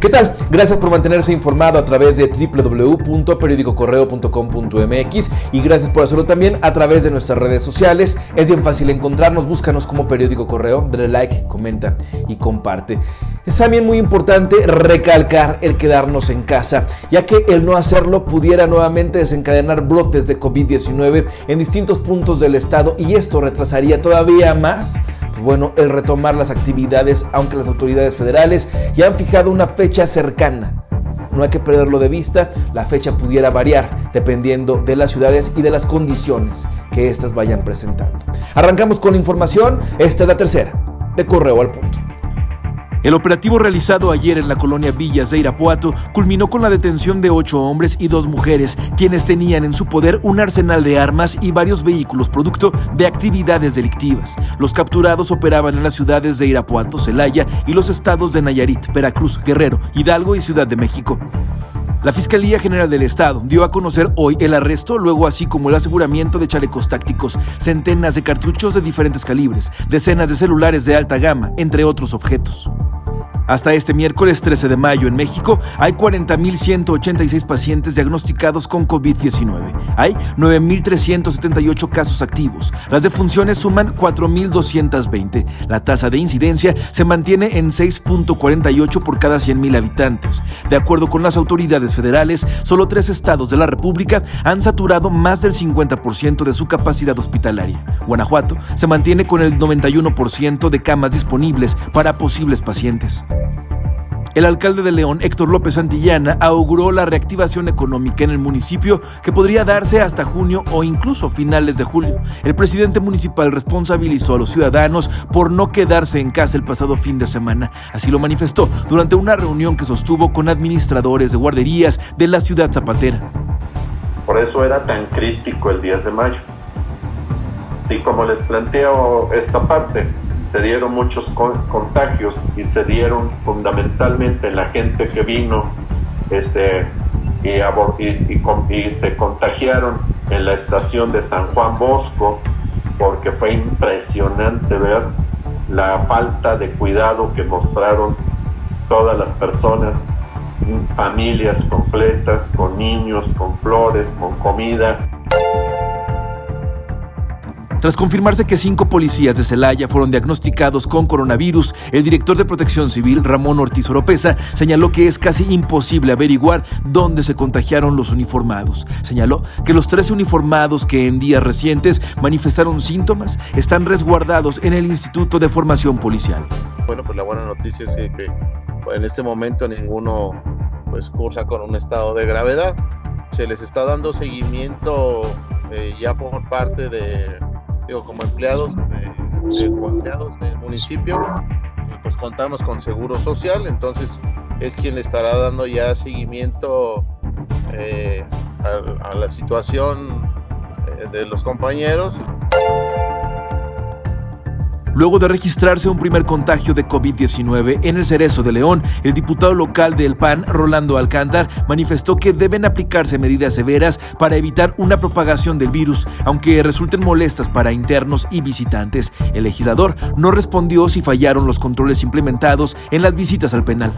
¿Qué tal? Gracias por mantenerse informado a través de www.periodicocorreo.com.mx y gracias por hacerlo también a través de nuestras redes sociales. Es bien fácil encontrarnos, búscanos como Periódico Correo, dale like, comenta y comparte. Es también muy importante recalcar el quedarnos en casa, ya que el no hacerlo pudiera nuevamente desencadenar brotes de COVID-19 en distintos puntos del estado y esto retrasaría todavía más pues bueno, el retomar las actividades, aunque las autoridades federales ya han fijado una fecha cercana. No hay que perderlo de vista, la fecha pudiera variar dependiendo de las ciudades y de las condiciones que éstas vayan presentando. Arrancamos con la información, esta es la tercera, de correo al punto. El operativo realizado ayer en la colonia Villas de Irapuato culminó con la detención de ocho hombres y dos mujeres, quienes tenían en su poder un arsenal de armas y varios vehículos producto de actividades delictivas. Los capturados operaban en las ciudades de Irapuato, Celaya y los estados de Nayarit, Veracruz, Guerrero, Hidalgo y Ciudad de México. La Fiscalía General del Estado dio a conocer hoy el arresto, luego así como el aseguramiento de chalecos tácticos, centenas de cartuchos de diferentes calibres, decenas de celulares de alta gama, entre otros objetos. Hasta este miércoles 13 de mayo en México hay 40.186 pacientes diagnosticados con COVID-19. Hay 9.378 casos activos. Las defunciones suman 4.220. La tasa de incidencia se mantiene en 6.48 por cada 100.000 habitantes. De acuerdo con las autoridades federales, solo tres estados de la República han saturado más del 50% de su capacidad hospitalaria. Guanajuato se mantiene con el 91% de camas disponibles para posibles pacientes. El alcalde de León, Héctor López Santillana, auguró la reactivación económica en el municipio que podría darse hasta junio o incluso finales de julio. El presidente municipal responsabilizó a los ciudadanos por no quedarse en casa el pasado fin de semana. Así lo manifestó durante una reunión que sostuvo con administradores de guarderías de la ciudad zapatera. Por eso era tan crítico el 10 de mayo. Sí, como les planteo esta parte, se dieron muchos contagios y se dieron fundamentalmente la gente que vino este, y, y, se contagiaron en la estación de San Juan Bosco porque fue impresionante ver la falta de cuidado que mostraron todas las personas, familias completas, con niños, con flores, con comida. Tras confirmarse que cinco policías de Celaya fueron diagnosticados con coronavirus, el director de Protección Civil, Ramón Ortiz Oropesa, señaló que es casi imposible averiguar dónde se contagiaron los uniformados. Señaló que los 13 uniformados que en días recientes manifestaron síntomas están resguardados en el Instituto de Formación Policial. Bueno, pues la buena noticia es que, en este momento ninguno pues cursa con un estado de gravedad. Se les está dando seguimiento eh, ya por parte de digo, como empleados, como empleados del municipio, pues contamos con Seguro Social, entonces es quien le estará dando ya seguimiento eh, a, la situación eh, de los compañeros. Luego de registrarse un primer contagio de COVID-19 en el Cerezo de León, el diputado local del PAN, Rolando Alcántar, manifestó que deben aplicarse medidas severas para evitar una propagación del virus, aunque resulten molestas para internos y visitantes. El legislador no respondió si fallaron los controles implementados en las visitas al penal.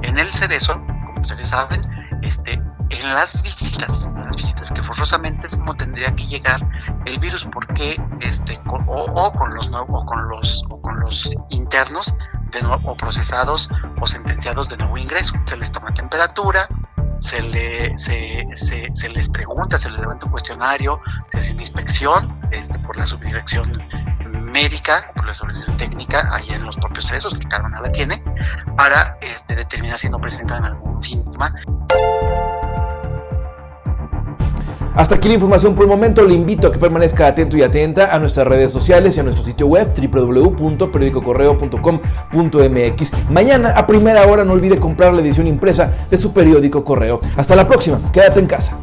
En el Cerezo, como ustedes saben, este, en las visitas, las visitas que forzosamente es como tendría que llegar el virus, porque este, o, con los o con los o con los internos de nuevo, o procesados o sentenciados de nuevo ingreso. Se les toma temperatura, se, le, se, les pregunta, se les levanta un cuestionario, se hace una inspección este, por la subdirección médica, por la subdirección técnica, ahí en los propios ceresos, que cada una la tiene, para este, determinar si no presentan algún síntoma. Hasta aquí la información por el momento. Le invito a que permanezca atento y atenta a nuestras redes sociales y a nuestro sitio web www.periodicocorreo.com.mx. Mañana a primera hora no olvide comprar la edición impresa de su periódico Correo. Hasta la próxima. Quédate en casa.